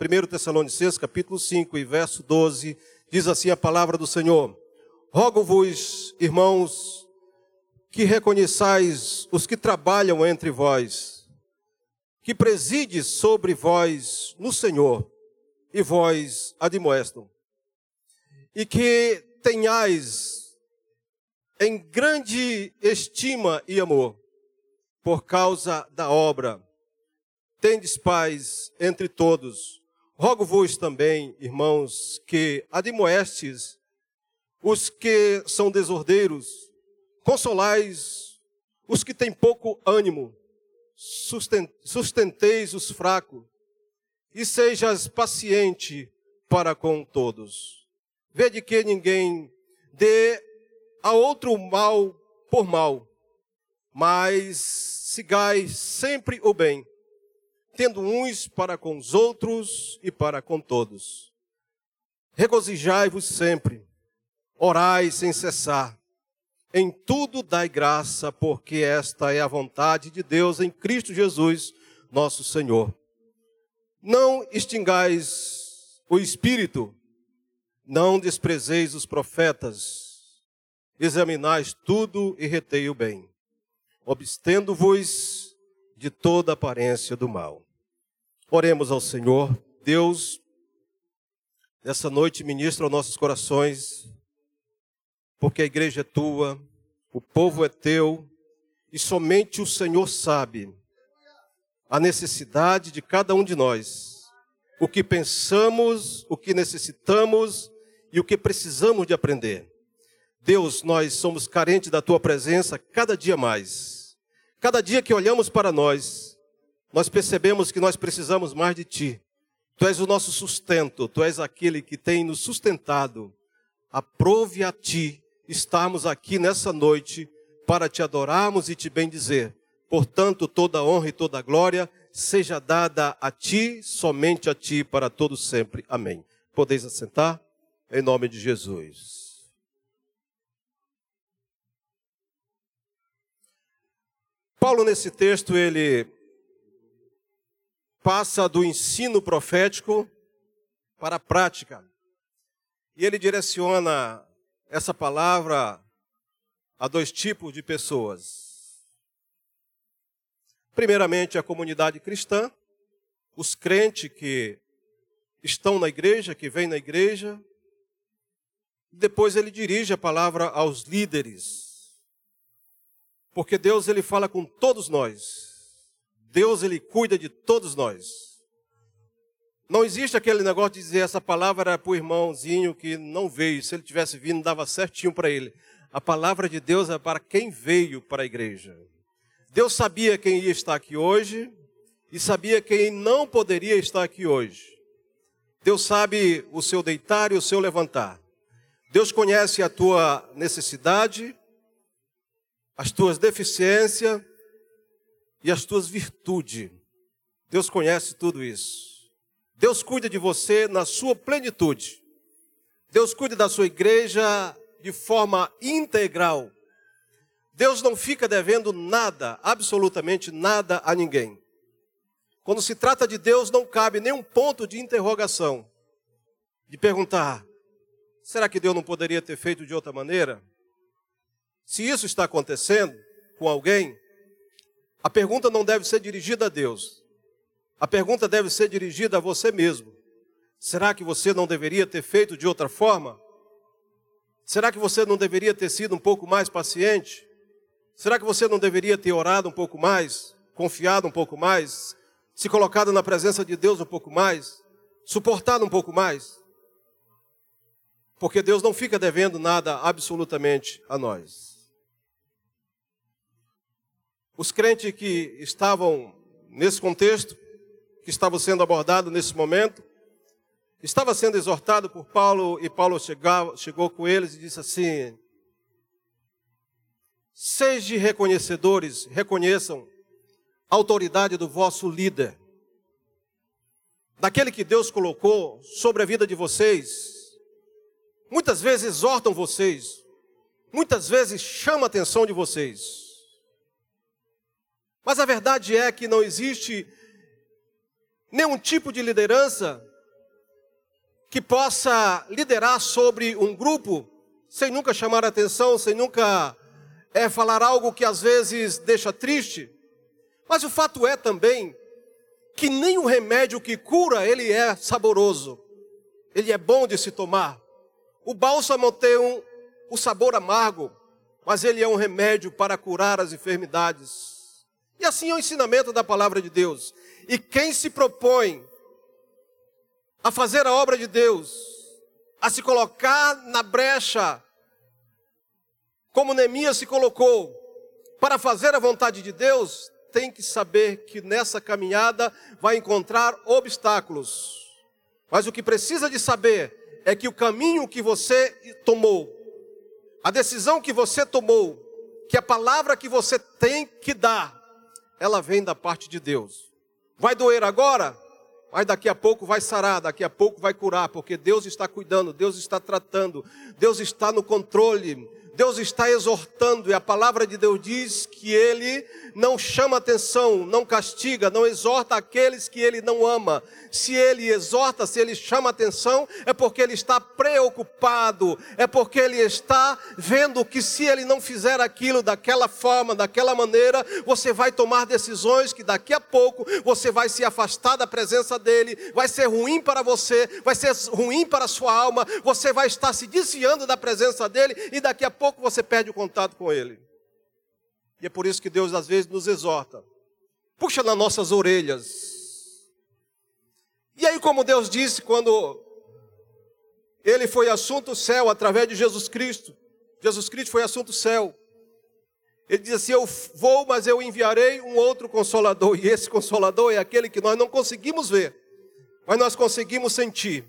1 Tessalonicenses capítulo 5 e verso 12, diz assim a palavra do Senhor: Rogo-vos, irmãos, que reconheçais os que trabalham entre vós, que preside sobre vós no Senhor, e vós admoestam, e que tenhais em grande estima e amor, por causa da obra. Tendes paz entre todos. Rogo-vos também, irmãos, que admoestes os que são desordeiros, consolais os que têm pouco ânimo, sustenteis os fracos, e sejas paciente para com todos. Vede que ninguém dê a outro mal por mal, mas sigai sempre o bem, tendo uns para com os outros e para com todos. Regozijai-vos sempre, orai sem cessar. Em tudo dai graça, porque esta é a vontade de Deus em Cristo Jesus, nosso Senhor. Não extingais o espírito, não desprezeis os profetas, examinais tudo e retei o bem, obstendo-vos de toda aparência do mal. Oremos ao Senhor, Deus, nessa noite ministra aos nossos corações porque a igreja é tua, o povo é teu, e somente o Senhor sabe a necessidade de cada um de nós, o que pensamos, o que necessitamos e o que precisamos de aprender. Deus, nós somos carentes da tua presença cada dia mais. Cada dia que olhamos para nós, nós percebemos que nós precisamos mais de ti. Tu és o nosso sustento, tu és aquele que tem nos sustentado. Aprove a ti estarmos aqui nessa noite para te adorarmos e te bendizer. Portanto, toda honra e toda glória seja dada a ti, somente a ti, para todos sempre. Amém. Podeis assentar? Em nome de Jesus. Paulo, nesse texto, ele passa do ensino profético para a prática. E ele direciona essa palavra a dois tipos de pessoas. Primeiramente, a comunidade cristã, os crentes que estão na igreja, que vêm na igreja. Depois ele dirige a palavra aos líderes. Porque Deus ele fala com todos nós. Deus ele cuida de todos nós. Não existe aquele negócio de dizer essa palavra era para o irmãozinho que não veio. Se ele tivesse vindo, dava certinho para ele. A palavra de Deus é para quem veio para a igreja. Deus sabia quem ia estar aqui hoje e sabia quem não poderia estar aqui hoje. Deus sabe o seu deitar e o seu levantar. Deus conhece a tua necessidade, as tuas deficiências e as tuas virtudes. Deus conhece tudo isso. Deus cuida de você na sua plenitude. Deus cuida da sua igreja de forma integral. Deus não fica devendo nada, absolutamente nada a ninguém. Quando se trata de Deus, não cabe nenhum ponto de interrogação, de perguntar: será que Deus não poderia ter feito de outra maneira? Se isso está acontecendo com alguém, a pergunta não deve ser dirigida a Deus, a pergunta deve ser dirigida a você mesmo. Será que você não deveria ter feito de outra forma? Será que você não deveria ter sido um pouco mais paciente? Será que você não deveria ter orado um pouco mais, confiado um pouco mais, se colocado na presença de Deus um pouco mais, suportado um pouco mais? Porque Deus não fica devendo nada absolutamente a nós. Os crentes que estavam nesse contexto que estava sendo abordado nesse momento, estava sendo exortado por Paulo e Paulo chegou, chegou com eles e disse assim: Sejam reconhecedores, reconheçam a autoridade do vosso líder, daquele que Deus colocou sobre a vida de vocês. Muitas vezes exortam vocês, muitas vezes chama a atenção de vocês. Mas a verdade é que não existe nenhum tipo de liderança que possa liderar sobre um grupo sem nunca chamar atenção, sem nunca é, falar algo que às vezes deixa triste. Mas o fato é também que nem o remédio que cura ele é saboroso, ele é bom de se tomar. O bálsamo tem um, o sabor amargo, mas ele é um remédio para curar as enfermidades. E assim é o ensinamento da palavra de Deus. E quem se propõe a fazer a obra de Deus, a se colocar na brecha, como Neemias se colocou, para fazer a vontade de Deus, tem que saber que nessa caminhada vai encontrar obstáculos. Mas o que precisa de saber é que o caminho que você tomou, a decisão que você tomou, que a palavra que você tem que dar, ela vem da parte de Deus. Vai doer agora? Mas daqui a pouco vai sarar, daqui a pouco vai curar, porque Deus está cuidando, Deus está tratando, Deus está no controle, Deus está exortando, e a palavra de Deus diz que Ele não chama atenção, não castiga, não exorta aqueles que Ele não ama. Se Ele exorta, se Ele chama atenção, é porque Ele está preocupado, é porque Ele está vendo que se Ele não fizer aquilo daquela forma, daquela maneira, você vai tomar decisões que daqui a pouco você vai se afastar da presença dEle, vai ser ruim para você, vai ser ruim para a sua alma, você vai estar se desviando da presença dEle e daqui a pouco pouco você perde o contato com Ele. E é por isso que Deus às vezes nos exorta. Puxa nas nossas orelhas. E aí, como Deus disse, quando Ele foi assunto céu através de Jesus Cristo, Jesus Cristo foi assunto céu. Ele diz assim: Eu vou, mas eu enviarei um outro consolador. E esse consolador é aquele que nós não conseguimos ver, mas nós conseguimos sentir,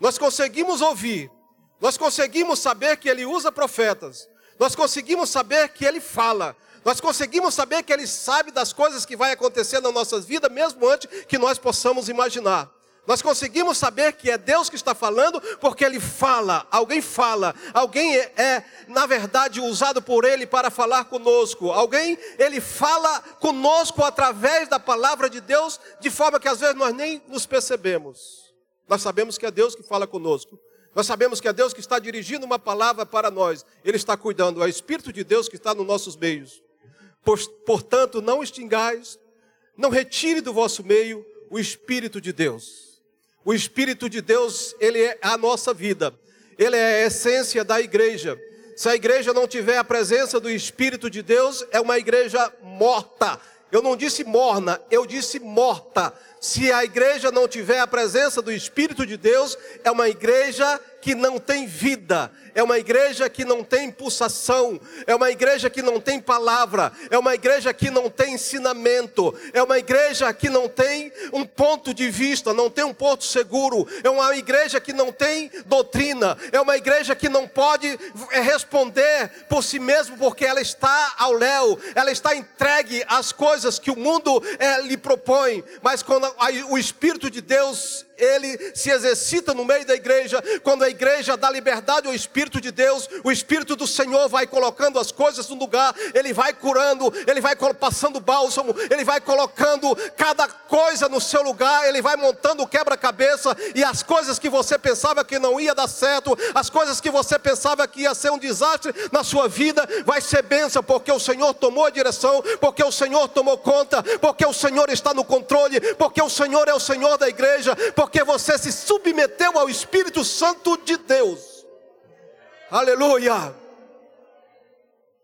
nós conseguimos ouvir, nós conseguimos saber que ele usa profetas. Nós conseguimos saber que ele fala. Nós conseguimos saber que ele sabe das coisas que vai acontecer nas nossas vidas, mesmo antes que nós possamos imaginar. Nós conseguimos saber que é Deus que está falando, porque Ele fala, alguém fala, alguém é, é, na verdade, usado por Ele para falar conosco. Alguém, Ele fala conosco através da palavra de Deus, de forma que às vezes nós nem nos percebemos. Nós sabemos que é Deus que fala conosco, nós sabemos que é Deus que está dirigindo uma palavra para nós. Ele está cuidando, é o Espírito de Deus que está nos nossos meios. Portanto, não extingais, não retire do vosso meio o Espírito de Deus. O Espírito de Deus, ele é a nossa vida. Ele é a essência da igreja. Se a igreja não tiver a presença do Espírito de Deus, é uma igreja morta. Eu não disse morna, eu disse morta. Se a igreja não tiver a presença do Espírito de Deus, é uma igreja que não tem vida, é uma igreja que não tem pulsação, é uma igreja que não tem palavra, é uma igreja que não tem ensinamento, é uma igreja que não tem um ponto de vista, não tem um porto seguro, é uma igreja que não tem doutrina, é uma igreja que não pode é, responder por si mesmo, porque ela está ao léu, ela está entregue às coisas que o mundo é, lhe propõe, mas quando o Espírito de Deus ele se exercita no meio da igreja, quando a igreja dá liberdade ao Espírito de Deus, o Espírito do Senhor vai colocando as coisas no lugar, ele vai curando, ele vai passando bálsamo, ele vai colocando cada coisa no seu lugar, ele vai montando o quebra-cabeça, e as coisas que você pensava que não ia dar certo, as coisas que você pensava que ia ser um desastre na sua vida, vai ser bênção, porque o Senhor tomou a direção, porque o Senhor tomou conta, porque o Senhor está no controle, porque o Senhor é o Senhor da igreja, porque porque você se submeteu ao Espírito Santo de Deus. Aleluia!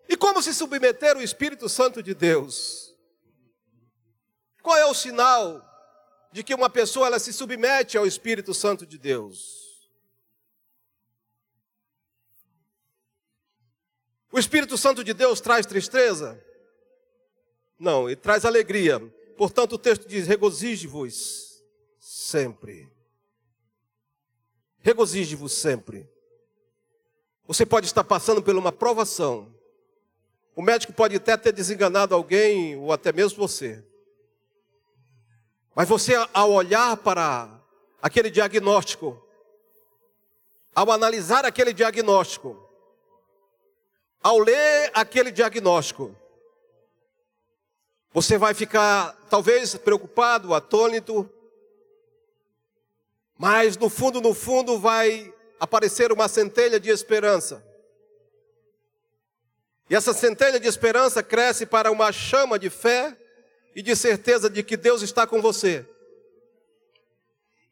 E como se submeter ao Espírito Santo de Deus? Qual é o sinal de que uma pessoa ela se submete ao Espírito Santo de Deus? O Espírito Santo de Deus traz tristeza? Não, ele traz alegria. Portanto, o texto diz: regozije-vos sempre. Regozije-vos sempre. Você pode estar passando por uma provação. O médico pode até ter desenganado alguém, ou até mesmo você. Mas você, ao olhar para aquele diagnóstico, ao analisar aquele diagnóstico, ao ler aquele diagnóstico, você vai ficar talvez preocupado, atônito, Mas no fundo, no fundo, vai aparecer uma centelha de esperança. E essa centelha de esperança cresce para uma chama de fé e de certeza de que Deus está com você.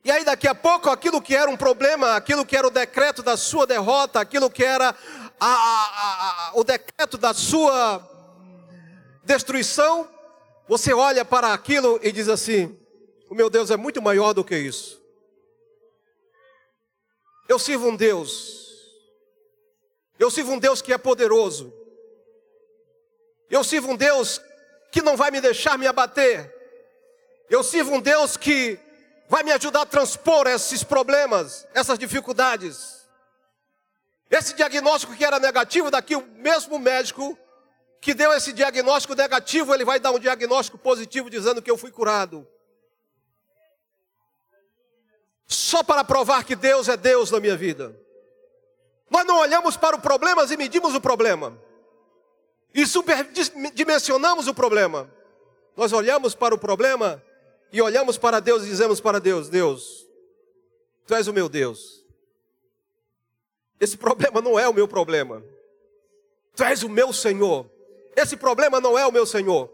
E aí, daqui a pouco, aquilo que era um problema, aquilo que era o decreto da sua derrota, aquilo que era a, a, a, o decreto da sua destruição, você olha para aquilo e diz assim: o meu Deus é muito maior do que isso. Eu sirvo um Deus, eu sirvo um Deus que é poderoso, eu sirvo um Deus que não vai me deixar me abater, eu sirvo um Deus que vai me ajudar a transpor esses problemas, essas dificuldades. Esse diagnóstico que era negativo, daqui o mesmo médico que deu esse diagnóstico negativo, ele vai dar um diagnóstico positivo dizendo que eu fui curado. Só para provar que Deus é Deus na minha vida. Nós não olhamos para o problema e medimos o problema. E superdimensionamos o problema. Nós olhamos para o problema e olhamos para Deus e dizemos para Deus: Deus, Tu és o meu Deus. Esse problema não é o meu problema. Tu és o meu Senhor. Esse problema não é o meu Senhor.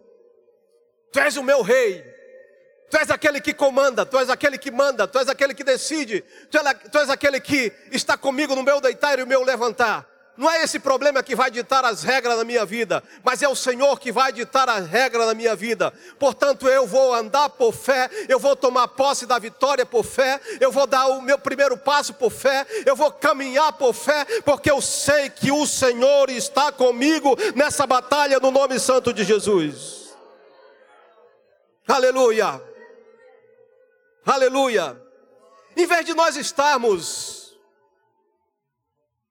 Tu és o meu Rei. Tu és aquele que comanda, tu és aquele que manda, tu és aquele que decide, tu és aquele que está comigo no meu deitar e no meu levantar. Não é esse problema que vai ditar as regras na minha vida, mas é o Senhor que vai ditar as regras na minha vida. Portanto, eu vou andar por fé, eu vou tomar posse da vitória por fé, eu vou dar o meu primeiro passo por fé, eu vou caminhar por fé, porque eu sei que o Senhor está comigo nessa batalha no nome santo de Jesus. Aleluia. Aleluia. Em vez de nós estarmos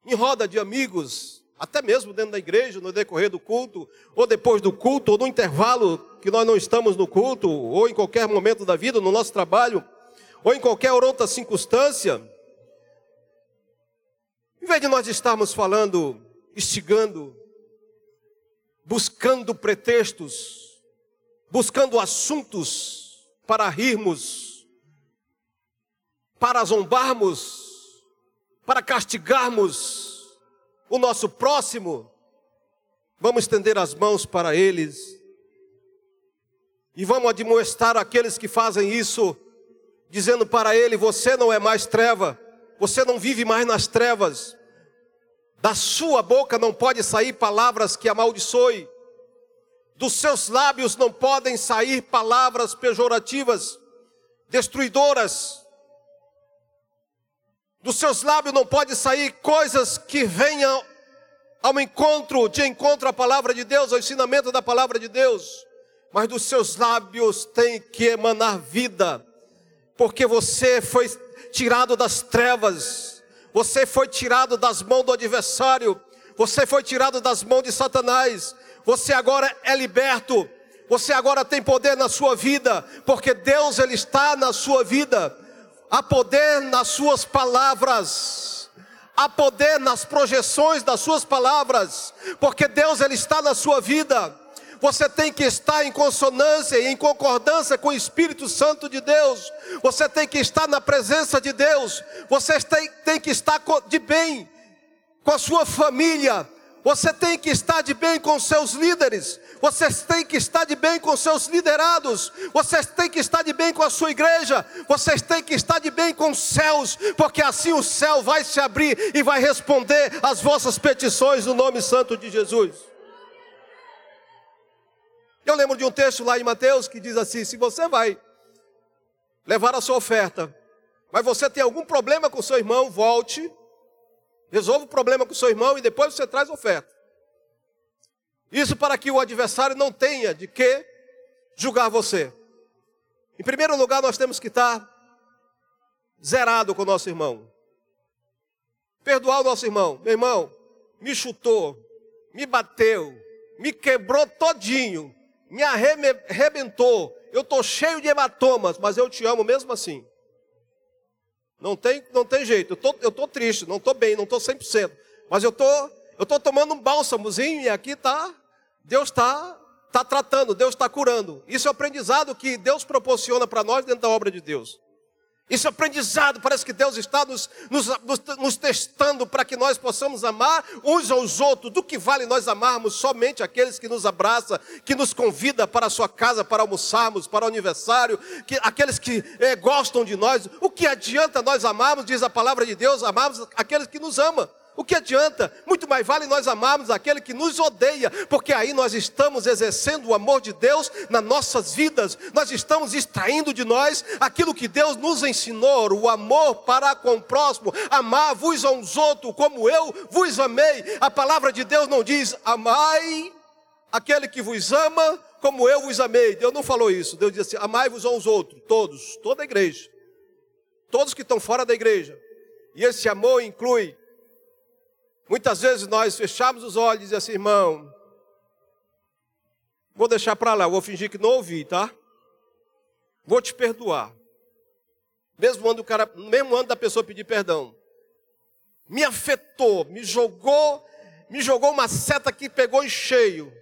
em roda de amigos, até mesmo dentro da igreja, no decorrer do culto, ou depois do culto, ou no intervalo que nós não estamos no culto, ou em qualquer momento da vida, no nosso trabalho, ou em qualquer outra circunstância, em vez de nós estarmos falando, instigando, buscando pretextos, buscando assuntos para rirmos, para zombarmos, para castigarmos o nosso próximo, vamos estender as mãos para eles e vamos admoestar aqueles que fazem isso, dizendo para ele: Você não é mais treva, você não vive mais nas trevas, da sua boca não pode sair palavras que amaldiçoem, dos seus lábios não podem sair palavras pejorativas, destruidoras, dos seus lábios não pode sair coisas que venham ao encontro, de encontro à palavra de Deus, ao ensinamento da palavra de Deus. Mas dos seus lábios tem que emanar vida, porque você foi tirado das trevas, você foi tirado das mãos do adversário, você foi tirado das mãos de Satanás, você agora é liberto, você agora tem poder na sua vida, porque Deus ele está na sua vida. Há poder nas suas palavras. Há poder nas projeções das suas palavras, porque Deus ele está na sua vida. Você tem que estar em consonância e em concordância com o Espírito Santo de Deus. Você tem que estar na presença de Deus. Você tem, tem que estar de bem com a sua família. Você tem que estar de bem com seus líderes. Vocês têm que estar de bem com seus liderados. Vocês têm que estar de bem com a sua igreja. Vocês têm que estar de bem com os céus, porque assim o céu vai se abrir e vai responder às vossas petições no nome santo de Jesus. Eu lembro de um texto lá em Mateus que diz assim: se você vai levar a sua oferta, mas você tem algum problema com seu irmão, volte, resolva o problema com seu irmão e depois você traz oferta. Isso para que o adversário não tenha de que julgar você. Em primeiro lugar, nós temos que estar zerado com o nosso irmão. Perdoar o nosso irmão. Meu irmão, me chutou, me bateu, me quebrou todinho, me arrebentou. Eu estou cheio de hematomas, mas eu te amo mesmo assim. Não tem, não tem jeito. Eu tô, estou tô triste, não estou bem, não estou 100%. Mas eu tô, estou tomando um bálsamozinho e aqui tá, Deus está tá tratando, Deus está curando. Isso é o aprendizado que Deus proporciona para nós dentro da obra de Deus. Esse aprendizado, parece que Deus está nos, nos, nos, testando para que nós possamos amar uns aos outros. Do que vale nós amarmos somente aqueles que nos abraçam, que nos convida para a sua casa para almoçarmos, para o aniversário, que, aqueles que é, gostam de nós. O que adianta nós amarmos, diz a palavra de Deus, amarmos aqueles que nos amam. O que adianta? Muito mais vale nós amarmos aquele que nos odeia, porque aí nós estamos exercendo o amor de Deus nas nossas vidas, nós estamos extraindo de nós aquilo que Deus nos ensinou, o amor para com o próximo, amar-vos a uns outros como eu vos amei. A palavra de Deus não diz amai aquele que vos ama como eu vos amei. Deus não falou isso, Deus disse assim, amai-vos a uns outros, todos, toda a igreja, todos que estão fora da igreja. E esse amor inclui Muitas vezes nós fechamos os olhos e assim, irmão, vou deixar para lá, vou fingir que não ouvi, tá? Vou te perdoar. Mesmo ano, cara, mesmo ano da pessoa pedir perdão. Me afetou, me jogou, me jogou uma seta que pegou em cheio.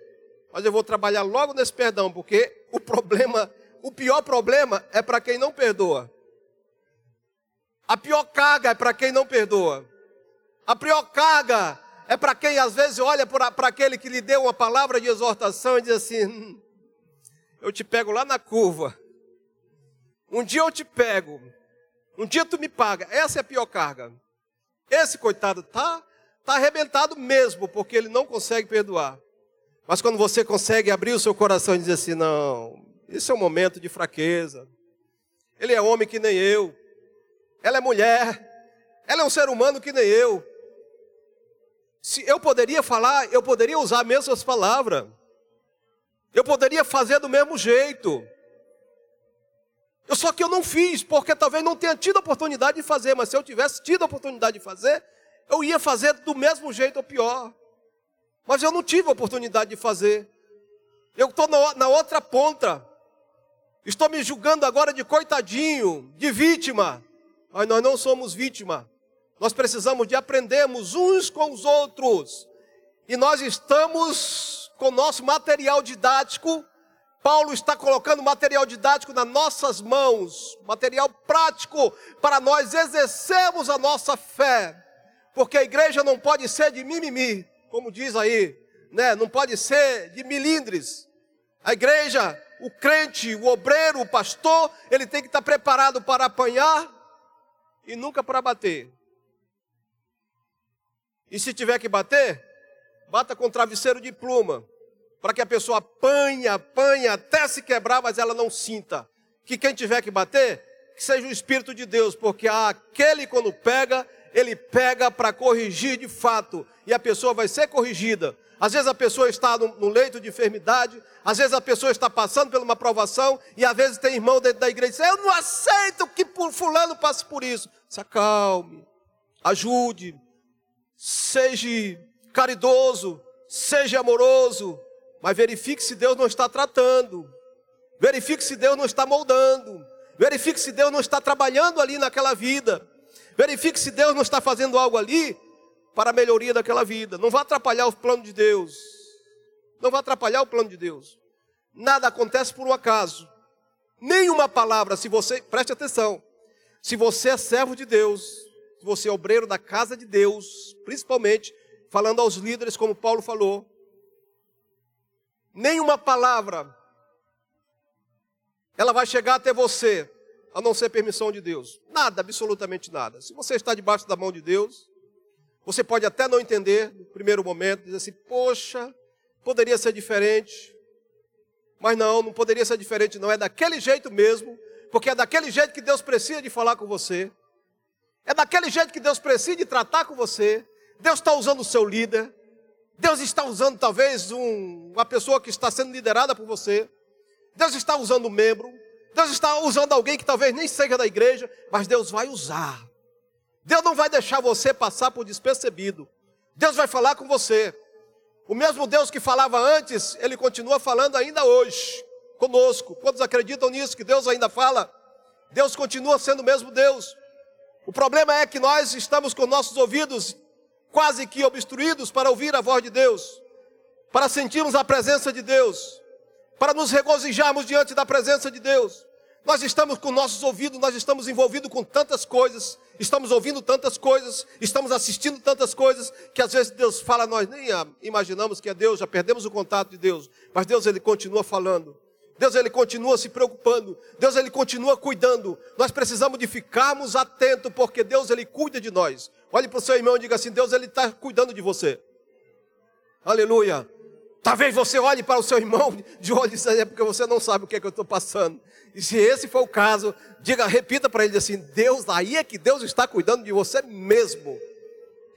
Mas eu vou trabalhar logo nesse perdão, porque o problema, o pior problema é para quem não perdoa. A pior carga é para quem não perdoa. A pior carga é para quem às vezes olha para aquele que lhe deu uma palavra de exortação e diz assim: hum, Eu te pego lá na curva. Um dia eu te pego. Um dia tu me paga. Essa é a pior carga. Esse coitado tá tá arrebentado mesmo, porque ele não consegue perdoar. Mas quando você consegue abrir o seu coração e dizer assim: Não, isso é um momento de fraqueza. Ele é homem que nem eu. Ela é mulher. Ela é um ser humano que nem eu. Se eu poderia falar, eu poderia usar as mesmas palavras. Eu poderia fazer do mesmo jeito. Eu, só que eu não fiz, porque talvez não tenha tido a oportunidade de fazer, mas se eu tivesse tido a oportunidade de fazer, eu ia fazer do mesmo jeito ou pior. Mas eu não tive a oportunidade de fazer. Eu estou na outra ponta. Estou me julgando agora de coitadinho, de vítima. Mas nós não somos vítima. Nós precisamos de aprendermos uns com os outros. E nós estamos com nosso material didático. Paulo está colocando material didático nas nossas mãos, material prático para nós exercermos a nossa fé. Porque a igreja não pode ser de mimimi, como diz aí, né? Não pode ser de milindres. A igreja, o crente, o obreiro, o pastor, ele tem que estar preparado para apanhar e nunca para bater. E se tiver que bater, bata com travesseiro de pluma, para que a pessoa apanhe, apanhe até se quebrar, mas ela não sinta. Que quem tiver que bater, que seja o Espírito de Deus, porque aquele quando pega, ele pega para corrigir de fato, e a pessoa vai ser corrigida. Às vezes a pessoa está no, leito de enfermidade, às vezes a pessoa está passando por uma provação, e às vezes tem irmão dentro da igreja e diz: Eu não aceito que fulano passe por isso. Se acalme, ajude, seja caridoso, seja amoroso, mas verifique se Deus não está tratando, verifique se Deus não está moldando, verifique se Deus não está trabalhando ali naquela vida, verifique se Deus não está fazendo algo ali para a melhoria daquela vida. Não vá atrapalhar o plano de Deus, não vá atrapalhar o plano de Deus. Nada acontece por um acaso. Nenhuma palavra, se você, preste atenção, se você é servo de Deus, você é obreiro da casa de Deus, principalmente falando aos líderes, como Paulo falou, nenhuma palavra ela vai chegar até você, a não ser permissão de Deus. Nada, absolutamente nada. Se você está debaixo da mão de Deus, você pode até não entender no primeiro momento, dizer assim: poxa, poderia ser diferente. Mas não, não poderia ser diferente, não. É daquele jeito mesmo, porque é daquele jeito que Deus precisa de falar com você. É daquele jeito que Deus precisa tratar com você. Deus está usando o seu líder. Deus está usando talvez um, uma pessoa que está sendo liderada por você. Deus está usando um membro. Deus está usando alguém que talvez nem seja da igreja, mas Deus vai usar. Deus não vai deixar você passar por despercebido. Deus vai falar com você. O mesmo Deus que falava antes, ele continua falando ainda hoje conosco. Quantos acreditam nisso que Deus ainda fala? Deus continua sendo o mesmo Deus. O problema é que nós estamos com nossos ouvidos quase que obstruídos para ouvir a voz de Deus, para sentirmos a presença de Deus, para nos regozijarmos diante da presença de Deus. Nós estamos com nossos ouvidos, nós estamos envolvidos com tantas coisas, estamos ouvindo tantas coisas, estamos assistindo tantas coisas, que às vezes Deus fala, nós nem imaginamos que é Deus, já perdemos o contato de Deus, mas Deus ele continua falando. Deus ele continua se preocupando, Deus ele continua cuidando. Nós precisamos de ficarmos atentos, porque Deus ele cuida de nós. Olhe para o seu irmão e diga assim: Deus ele está cuidando de você. Aleluia. Talvez você olhe para o seu irmão de olho e é porque você não sabe o que é que eu estou passando. E se esse for o caso, diga, repita para ele assim: Deus, aí é que Deus está cuidando de você mesmo.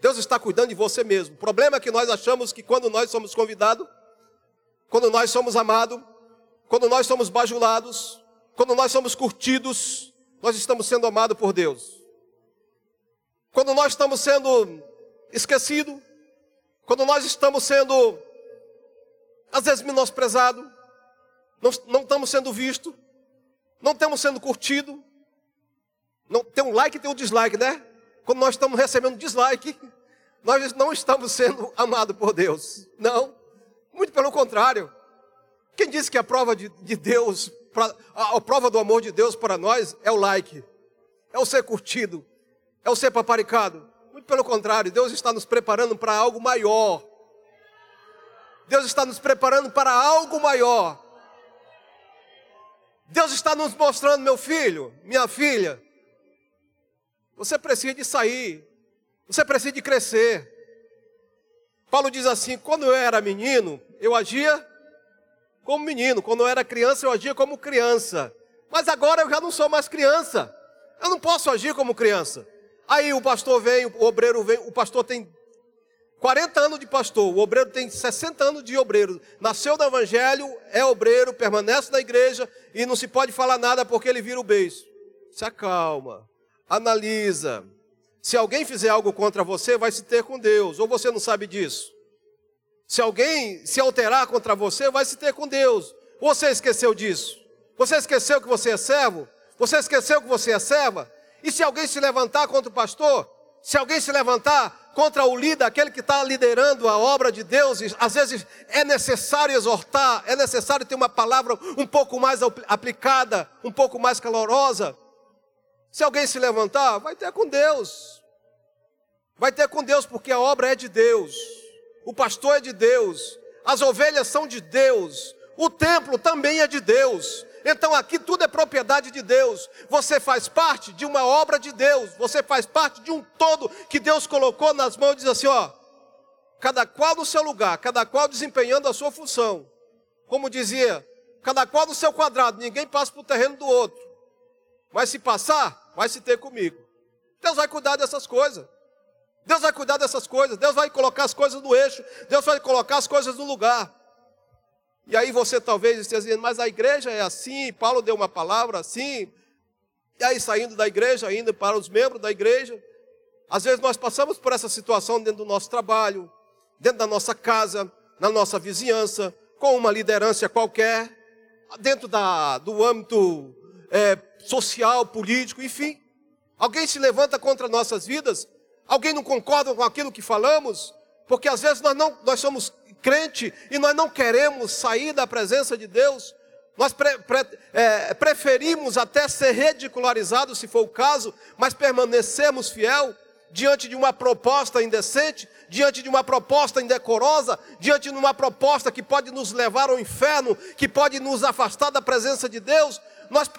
Deus está cuidando de você mesmo. O problema é que nós achamos que quando nós somos convidados, quando nós somos amados, quando nós somos bajulados, quando nós somos curtidos, nós estamos sendo amados por Deus. Quando nós estamos sendo esquecidos, quando nós estamos sendo às vezes menosprezado, não, não estamos sendo vistos, não estamos sendo curtidos. Não, tem um like e tem um dislike, né? Quando nós estamos recebendo dislike, nós não estamos sendo amados por Deus. Não, muito pelo contrário. Quem disse que a prova de, de Deus, pra, a, a prova do amor de Deus para nós é o like, é o ser curtido, é o ser paparicado. Muito pelo contrário, Deus está nos preparando para algo maior. Deus está nos preparando para algo maior. Deus está nos mostrando, meu filho, minha filha, você precisa de sair, você precisa de crescer. Paulo diz assim: quando eu era menino, eu agia como menino, quando eu era criança, eu agia como criança, mas agora eu já não sou mais criança, eu não posso agir como criança. Aí o pastor vem, o obreiro vem, o pastor tem 40 anos de pastor, o obreiro tem 60 anos de obreiro. Nasceu no evangelho, é obreiro, permanece na igreja e não se pode falar nada porque ele vira o beijo. Se acalma, analisa. Se alguém fizer algo contra você, vai se ter com Deus, ou você não sabe disso. Se alguém se alterar contra você, vai se ter com Deus. Você esqueceu disso? Você esqueceu que você é servo? Você esqueceu que você é serva? E se alguém se levantar contra o pastor? Se alguém se levantar contra o líder, aquele que está liderando a obra de Deus, às vezes é necessário exortar, é necessário ter uma palavra um pouco mais aplicada, um pouco mais calorosa. Se alguém se levantar, vai ter com Deus. Vai ter com Deus, porque a obra é de Deus, o pastor é de Deus, as ovelhas são de Deus, o templo também é de Deus. Então aqui tudo é propriedade de Deus. Você faz parte de uma obra de Deus. Você faz parte de um todo que Deus colocou nas mãos e diz assim: ó, cada qual no seu lugar, cada qual desempenhando a sua função. Como dizia, cada qual no seu quadrado, ninguém passa para o terreno do outro. Mas se passar, vai se ter comigo. Deus vai cuidar dessas coisas. Deus vai cuidar dessas coisas. Deus vai colocar as coisas no eixo. Deus vai colocar as coisas no lugar. E aí você talvez esteja dizendo, mas a igreja é assim, Paulo deu uma palavra assim. E aí saindo da igreja, indo para os membros da igreja, às vezes nós passamos por essa situação dentro do nosso trabalho, dentro da nossa casa, na nossa vizinhança, com uma liderança qualquer, dentro da, do âmbito é, social, político, enfim. Alguém se levanta contra nossas vidas, alguém não concorda com aquilo que falamos, porque às vezes nós, não, nós somos crente e nós não queremos sair da presença de Deus, nós pre, pre, é, preferimos até ser ridicularizados, se for o caso, mas permanecemos fiel diante de uma proposta indecente, diante de uma proposta indecorosa, diante de uma proposta que pode nos levar ao inferno, que pode nos afastar da presença de Deus, nós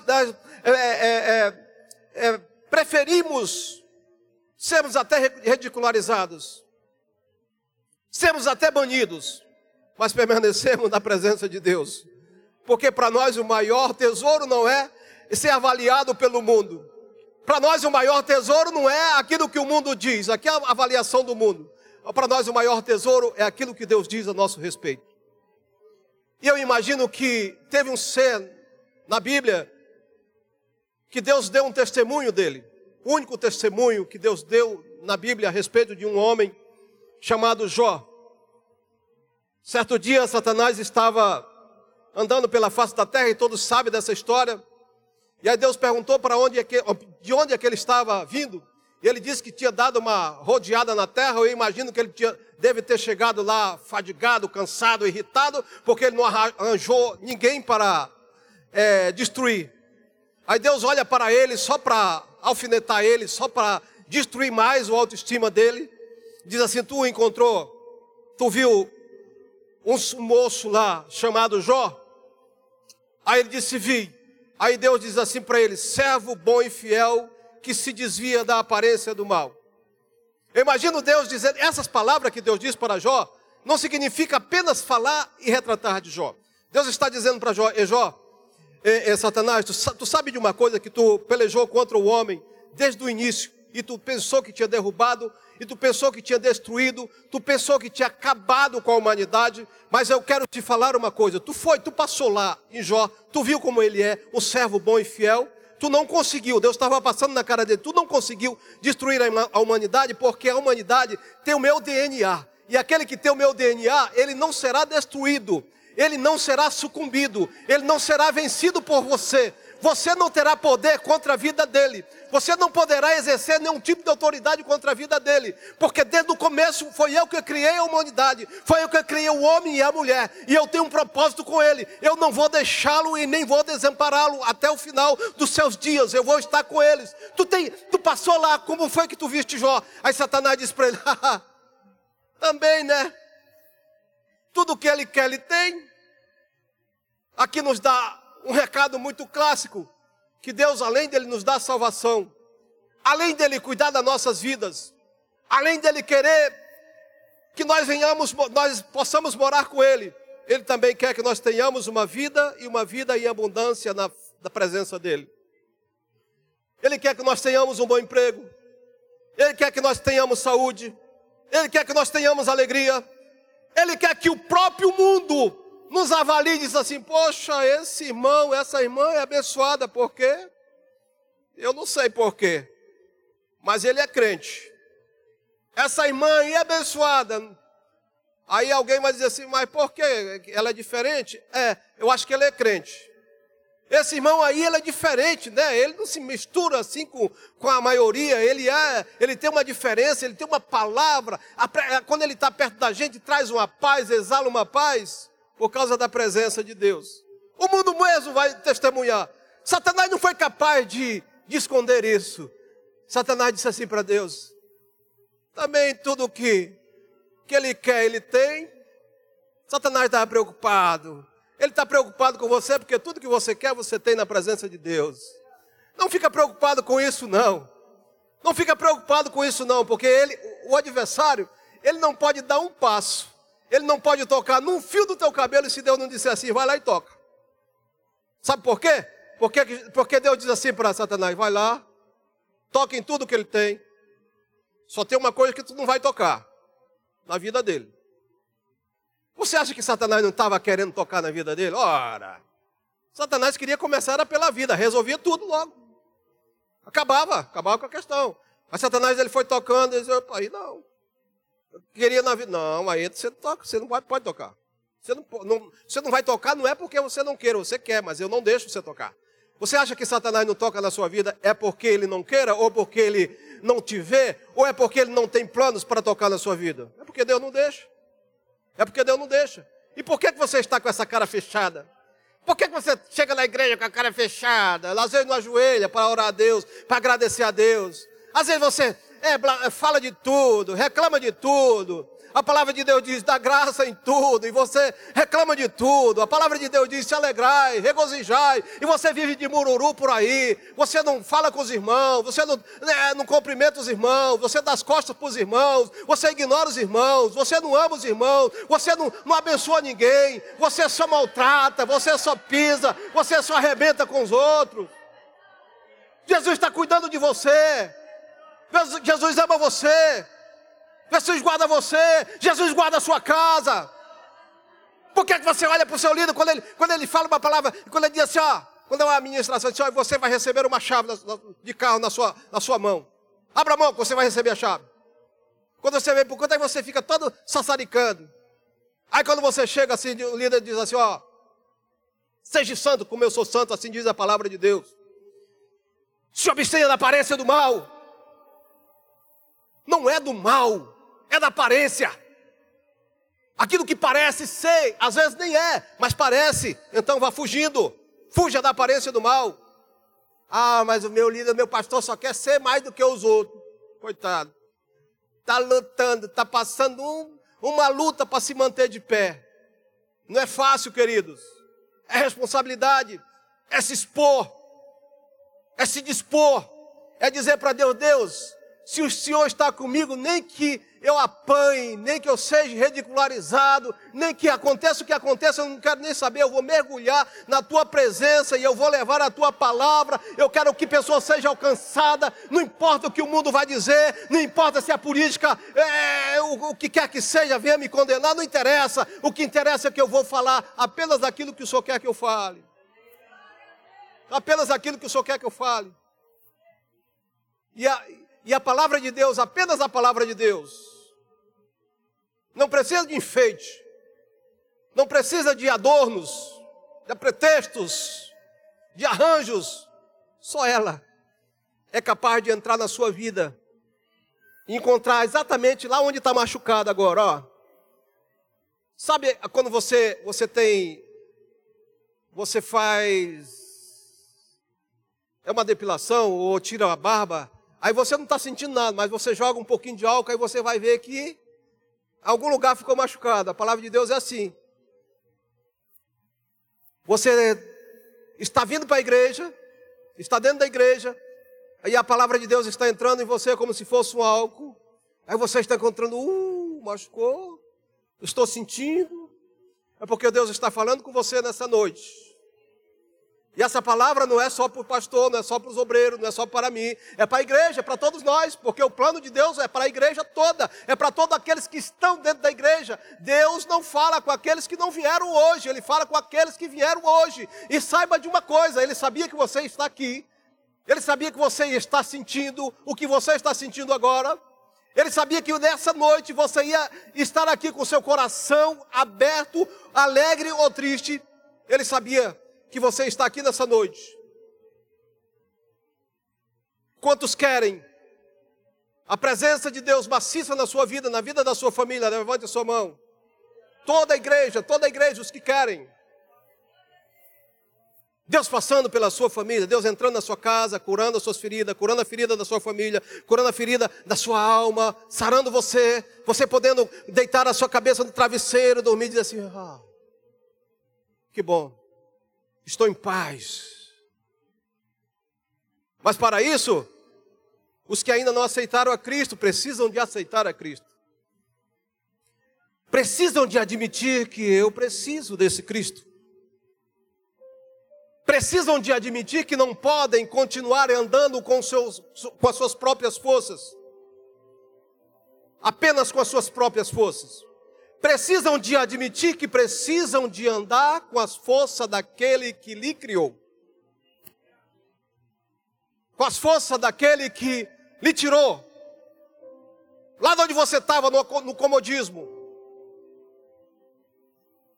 é, é, é, é preferimos sermos até ridicularizados sermos até banidos, mas permanecemos na presença de Deus. Porque para nós o maior tesouro não é ser avaliado pelo mundo. Para nós o maior tesouro não é aquilo que o mundo diz, aqui é a avaliação do mundo. Para nós o maior tesouro é aquilo que Deus diz a nosso respeito. E eu imagino que teve um ser na Bíblia que Deus deu um testemunho dele. Único testemunho que Deus deu na Bíblia a respeito de um homem chamado Jó. Certo dia, Satanás estava andando pela face da terra e todos sabem dessa história. E aí Deus perguntou para onde é que, de onde é que ele estava vindo. E ele disse que tinha dado uma rodeada na terra. Eu imagino que ele tinha, deve ter chegado lá fadigado, cansado, irritado, porque ele não arranjou ninguém para é, destruir. Aí Deus olha para ele só para alfinetar ele, só para destruir mais o autoestima dele. Diz assim: Tu encontrou, tu viu um moço lá chamado Jó? Aí ele disse: Vi. Aí Deus diz assim para ele: servo bom e fiel que se desvia da aparência do mal. Eu imagino Deus dizendo, essas palavras que Deus diz para Jó, não significa apenas falar e retratar de Jó. Deus está dizendo para Jó, e Jó, e, e, Satanás, tu, tu sabe de uma coisa que tu pelejou contra o homem desde o início, e tu pensou que tinha derrubado, e tu pensou que tinha destruído, tu pensou que tinha acabado com a humanidade, mas eu quero te falar uma coisa, tu foi, tu passou lá em Jó, tu viu como ele é, um servo bom e fiel, tu não conseguiu, Deus estava passando na cara dele, tu não conseguiu destruir a humanidade, porque a humanidade tem o meu DNA. E aquele que tem o meu DNA, ele não será destruído, ele não será sucumbido, ele não será vencido por você. Você não terá poder contra a vida dele. Você não poderá exercer nenhum tipo de autoridade contra a vida dele, porque desde o começo foi eu que criei a humanidade, foi eu que criei o homem e a mulher, e eu tenho um propósito com ele. Eu não vou deixá-lo e nem vou desampará-lo até o final dos seus dias. Eu vou estar com eles. Tu tem, tu passou lá, como foi que tu viste Jó? Aí Satanás disse para ele: também, né? Tudo que ele quer, ele tem. Aqui nos dá um recado muito clássico que Deus, além dele nos dar salvação, além dele cuidar das nossas vidas, além dele querer que nós venhamos, nós possamos morar com ele, ele também quer que nós tenhamos uma vida e uma vida em abundância na, na presença dele. Ele quer que nós tenhamos um bom emprego. Ele quer que nós tenhamos saúde. Ele quer que nós tenhamos alegria. Ele quer que o próprio mundo nos avalie e diz assim: Poxa, esse irmão, essa irmã é abençoada, por quê? Eu não sei por quê, mas ele é crente. Essa irmã aí é abençoada. Aí alguém vai dizer assim: Mas por quê? Ela é diferente? É, eu acho que ele é crente. Esse irmão aí, ele é diferente, né? Ele não se mistura assim com, com a maioria, ele é, ele tem uma diferença, ele tem uma palavra. Quando ele está perto da gente, traz uma paz, exala uma paz por causa da presença de Deus. O mundo mesmo vai testemunhar. Satanás não foi capaz de, de esconder isso. Satanás disse assim para Deus: também tudo que, que ele quer, ele tem. Satanás estava preocupado. Ele está preocupado com você porque tudo que você quer, você tem na presença de Deus. Não fica preocupado com isso, não. Não fica preocupado com isso, não, porque ele, o adversário, ele não pode dar um passo ele não pode tocar num fio do teu cabelo se Deus não disser assim, vai lá e toca. Sabe por quê? Porque, porque Deus diz assim para Satanás: vai lá, toca em tudo que ele tem. Só tem uma coisa que tu não vai tocar na vida dele. Você acha que Satanás não estava querendo tocar na vida dele? Ora, Satanás queria começar pela vida, resolvia tudo logo. Acabava, acabava com a questão. Mas Satanás ele foi tocando e disse, aí não. Eu queria na vida. Não, aí você toca, você não pode, pode tocar. Você não, não, você não vai tocar, não é porque você não queira, você quer, mas eu não deixo você tocar. Você acha que Satanás não toca na sua vida é porque ele não queira, ou porque ele não te vê, ou é porque ele não tem planos para tocar na sua vida? É porque Deus não deixa. É porque Deus não deixa. E por que, que você está com essa cara fechada? Por que, que você chega na igreja com a cara fechada? Às vezes não ajoelha para orar a Deus, para agradecer a Deus. Às vezes você é, fala de tudo, reclama de tudo. A palavra de Deus diz: dá graça em tudo, e você reclama de tudo. A palavra de Deus diz: se alegrai, regozijai, e você vive de mururu por aí. Você não fala com os irmãos, você não, né, não cumprimenta os irmãos, você dá as costas para os irmãos, você ignora os irmãos, você não ama os irmãos, você não, não abençoa ninguém, você só maltrata, você só pisa, você só arrebenta com os outros. Jesus está cuidando de você. Jesus ama você. Jesus guarda você. Jesus guarda a sua casa. Por que, é que você olha para o seu líder quando ele, quando ele fala uma palavra, quando ele diz assim, ó, quando é uma administração, diz, ó, você vai receber uma chave de carro na sua, na sua mão. Abra a mão que você vai receber a chave. Quando você vem por conta, aí você fica todo sassaricando. Aí quando você chega assim, o líder diz assim, ó, seja santo como eu sou santo, assim diz a palavra de Deus. Se abstenha da aparência do mal não é do mal, é da aparência. Aquilo que parece ser, às vezes nem é, mas parece, então vá fugindo, fuja da aparência do mal. Ah, mas o meu líder, meu pastor só quer ser mais do que os outros. Coitado. Está lutando, está passando um, uma luta para se manter de pé. Não é fácil, queridos. É responsabilidade, é se expor, é se dispor, é dizer para Deus: Deus, se o Senhor está comigo, nem que eu apanhe, nem que eu seja ridicularizado, nem que aconteça o que aconteça, eu não quero nem saber, eu vou mergulhar na tua presença e eu vou levar a tua palavra. Eu quero que pessoa seja alcançada, não importa o que o mundo vai dizer, não importa se a política, é, o, o que quer que seja, venha me condenar, não interessa. O que interessa é que eu vou falar apenas aquilo que o Senhor quer que eu fale. Apenas aquilo que o Senhor quer que eu fale. E a, e a palavra de Deus, apenas a palavra de Deus. Não precisa de enfeite, não precisa de adornos, de pretextos, de arranjos. Só ela é capaz de entrar na sua vida e encontrar exatamente lá onde está machucado agora. Ó. Sabe quando você, você tem, você faz, é uma depilação ou tira a barba, Aí você não está sentindo nada, mas você joga um pouquinho de álcool, aí você vai ver que algum lugar ficou machucado. A palavra de Deus é assim. Você está vindo para a igreja, está dentro da igreja, aí a palavra de Deus está entrando em você como se fosse um álcool. Aí você está encontrando, uh, machucou, estou sentindo. É porque Deus está falando com você nessa noite. E essa palavra não é só para o pastor, não é só para os obreiros, não é só para mim, é para a igreja, é para todos nós, porque o plano de Deus é para a igreja toda, é para todos aqueles que estão dentro da igreja. Deus não fala com aqueles que não vieram hoje, Ele fala com aqueles que vieram hoje. E saiba de uma coisa: Ele sabia que você está aqui, Ele sabia que você está sentindo o que você está sentindo agora. Ele sabia que nessa noite você ia estar aqui com seu coração aberto, alegre ou triste. Ele sabia que você está aqui nessa noite? Quantos querem a presença de Deus maciça na sua vida, na vida da sua família? Levante a sua mão. Toda a igreja, toda a igreja, os que querem. Deus passando pela sua família, Deus entrando na sua casa, curando as suas feridas, curando a ferida da sua família, curando a ferida da sua alma, sarando você, você podendo deitar a sua cabeça no travesseiro, dormir e dizer assim: ah, que bom estou em paz. Mas para isso, os que ainda não aceitaram a Cristo precisam de aceitar a Cristo. Precisam de admitir que eu preciso desse Cristo. Precisam de admitir que não podem continuar andando com, seus, com as suas próprias forças. Apenas com as suas próprias forças precisam de admitir que precisam de andar com as forças daquele que lhe criou. Com as forças daquele que lhe tirou. Lá de onde você estava, no, comodismo.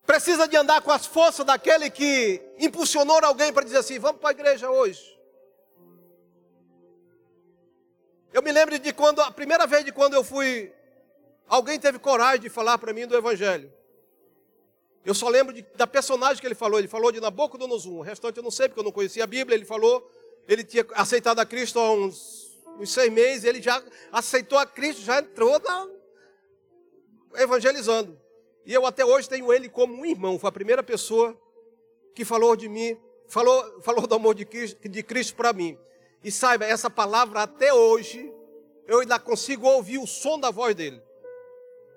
Precisa de andar com as forças daquele que impulsionou alguém para dizer assim: vamos para a igreja hoje. Eu me lembro de quando, a primeira vez de quando eu fui Alguém teve coragem de falar para mim do Evangelho? Eu só lembro de, da personagem que ele falou. Ele falou de Nabucodonosor. O restante eu não sei, porque eu não conhecia a Bíblia. Ele falou, ele tinha aceitado a Cristo há uns, uns seis meses. Ele já aceitou a Cristo, já entrou na, evangelizando. E eu até hoje tenho ele como um irmão. Foi a primeira pessoa que falou de mim, falou, falou do amor de Cristo, de Cristo para mim. E saiba, essa palavra até hoje, eu ainda consigo ouvir o som da voz dele.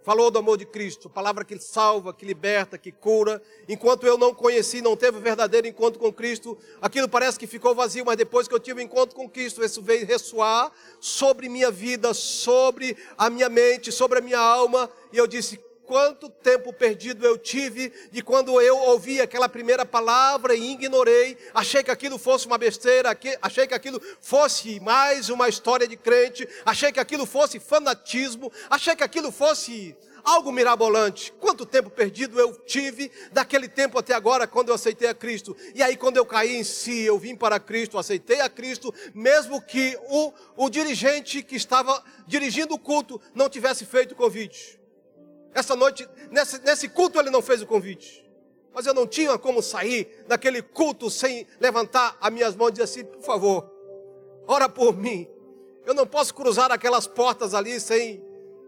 Falou do amor de Cristo, palavra que salva, que liberta, que cura. Enquanto eu não conheci, não teve o verdadeiro encontro com Cristo, aquilo parece que ficou vazio, mas depois que eu tive o encontro com Cristo, isso veio ressoar sobre minha vida, sobre a minha mente, sobre a minha alma, e eu disse: quanto tempo perdido eu tive de quando eu ouvi aquela primeira palavra e ignorei, achei que aquilo fosse uma besteira, achei que aquilo fosse mais uma história de crente, achei que aquilo fosse fanatismo, achei que aquilo fosse algo mirabolante. Quanto tempo perdido eu tive daquele tempo até agora, quando eu aceitei a Cristo. E aí, quando eu caí em si, eu vim para Cristo, aceitei a Cristo, mesmo que o, o dirigente que estava dirigindo o culto não tivesse feito o convite. Essa noite, nesse, nesse culto, ele não fez o convite. Mas eu não tinha como sair daquele culto sem levantar as minhas mãos e dizer assim: por favor, ora por mim. Eu não posso cruzar aquelas portas ali sem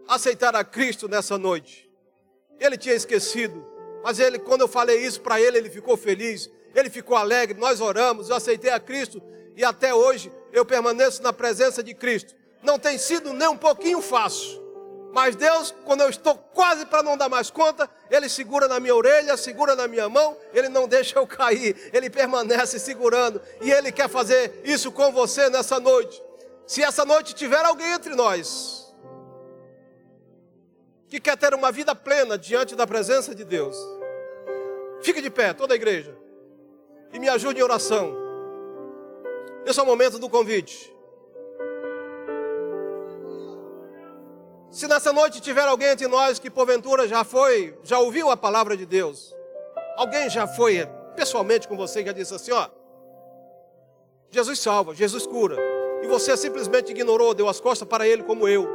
aceitar a Cristo nessa noite. Ele tinha esquecido, mas ele, quando eu falei isso para ele, ele ficou feliz, ele ficou alegre. Nós oramos, eu aceitei a Cristo e até hoje eu permaneço na presença de Cristo. Não tem sido nem um pouquinho fácil. Mas Deus, quando eu estou quase para não dar mais conta, Ele segura na minha orelha, segura na minha mão, Ele não deixa eu cair, Ele permanece segurando. E Ele quer fazer isso com você nessa noite. Se essa noite tiver alguém entre nós que quer ter uma vida plena diante da presença de Deus, fique de pé, toda a igreja, e me ajude em oração. Esse é o momento do convite. Se nessa noite tiver alguém entre nós que porventura já foi, já ouviu a palavra de Deus, alguém já foi pessoalmente com você e já disse assim: ó, Jesus salva, Jesus cura, e você simplesmente ignorou, deu as costas para Ele como eu.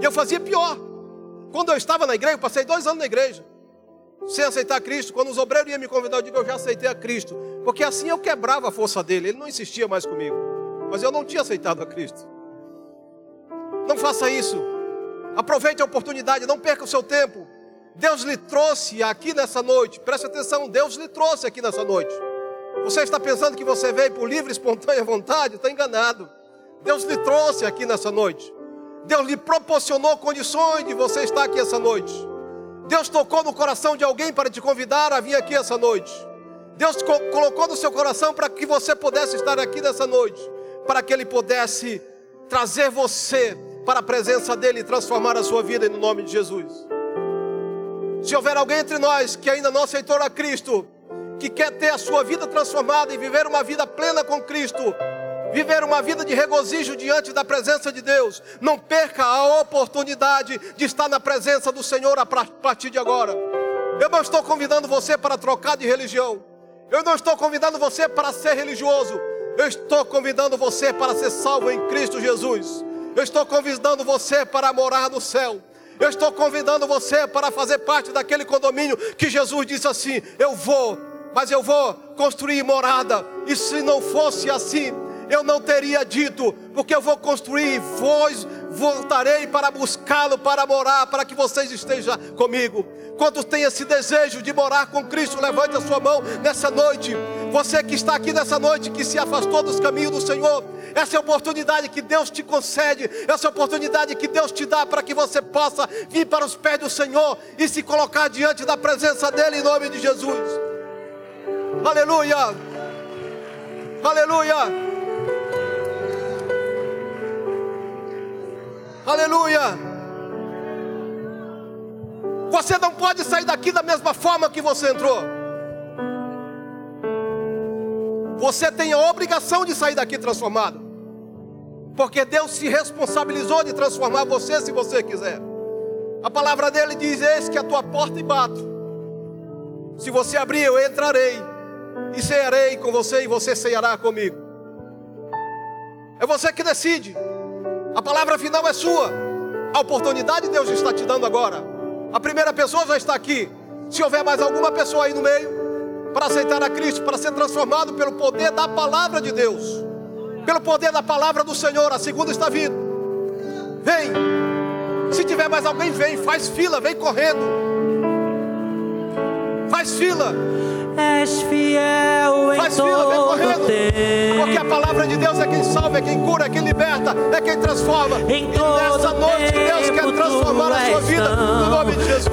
E eu fazia pior. Quando eu estava na igreja, eu passei dois anos na igreja, sem aceitar Cristo. Quando os obreiros iam me convidar, eu digo: eu já aceitei a Cristo, porque assim eu quebrava a força dele, ele não insistia mais comigo, mas eu não tinha aceitado a Cristo. Não faça isso. Aproveite a oportunidade, não perca o seu tempo. Deus lhe trouxe aqui nessa noite. Preste atenção, Deus lhe trouxe aqui nessa noite. Você está pensando que você veio por livre, espontânea vontade? Está enganado. Deus lhe trouxe aqui nessa noite. Deus lhe proporcionou condições de você estar aqui essa noite. Deus tocou no coração de alguém para te convidar a vir aqui essa noite. Deus colocou no seu coração para que você pudesse estar aqui nessa noite, para que Ele pudesse trazer você para a presença dEle e transformar a sua vida no nome de Jesus. Se houver alguém entre nós que ainda não aceitou a Cristo, que quer ter a sua vida transformada e viver uma vida plena com Cristo, viver uma vida de regozijo diante da presença de Deus, não perca a oportunidade de estar na presença do Senhor a partir de agora. Eu não estou convidando você para trocar de religião. Eu não estou convidando você para ser religioso. Eu estou convidando você para ser salvo em Cristo Jesus. Eu estou convidando você para morar no céu. Eu estou convidando você para fazer parte daquele condomínio que Jesus disse assim: Eu vou, mas eu vou construir morada. E se não fosse assim, eu não teria dito, porque eu vou construir, vós voltarei para buscá-lo, para morar, para que vocês estejam comigo. Quantos têm esse desejo de morar com Cristo, levante a sua mão nessa noite. Você que está aqui nessa noite, que se afastou dos caminhos do Senhor, essa é a oportunidade que Deus te concede, essa é a oportunidade que Deus te dá para que você possa vir para os pés do Senhor e se colocar diante da presença dEle em nome de Jesus. Aleluia! Aleluia! Aleluia! Você não pode sair daqui da mesma forma que você entrou. Você tem a obrigação de sair daqui transformado. Porque Deus se responsabilizou de transformar você se você quiser. A palavra dele diz: Eis que a tua porta e bato. Se você abrir, eu entrarei e cearei com você e você ceará comigo. É você que decide. A palavra final é sua. A oportunidade Deus está te dando agora. A primeira pessoa já está aqui. Se houver mais alguma pessoa aí no meio, para aceitar a Cristo, para ser transformado pelo poder da palavra de Deus, pelo poder da palavra do Senhor. A segunda está vindo. Vem. Se tiver mais alguém, vem. Faz fila, vem correndo. Faz fila. És fiel Faz fila, vem correndo. Porque a palavra de Deus é quem salva, é quem cura, é quem liberta, é quem transforma. Em e nessa noite Deus quer transformar a sua vida no nome de Jesus.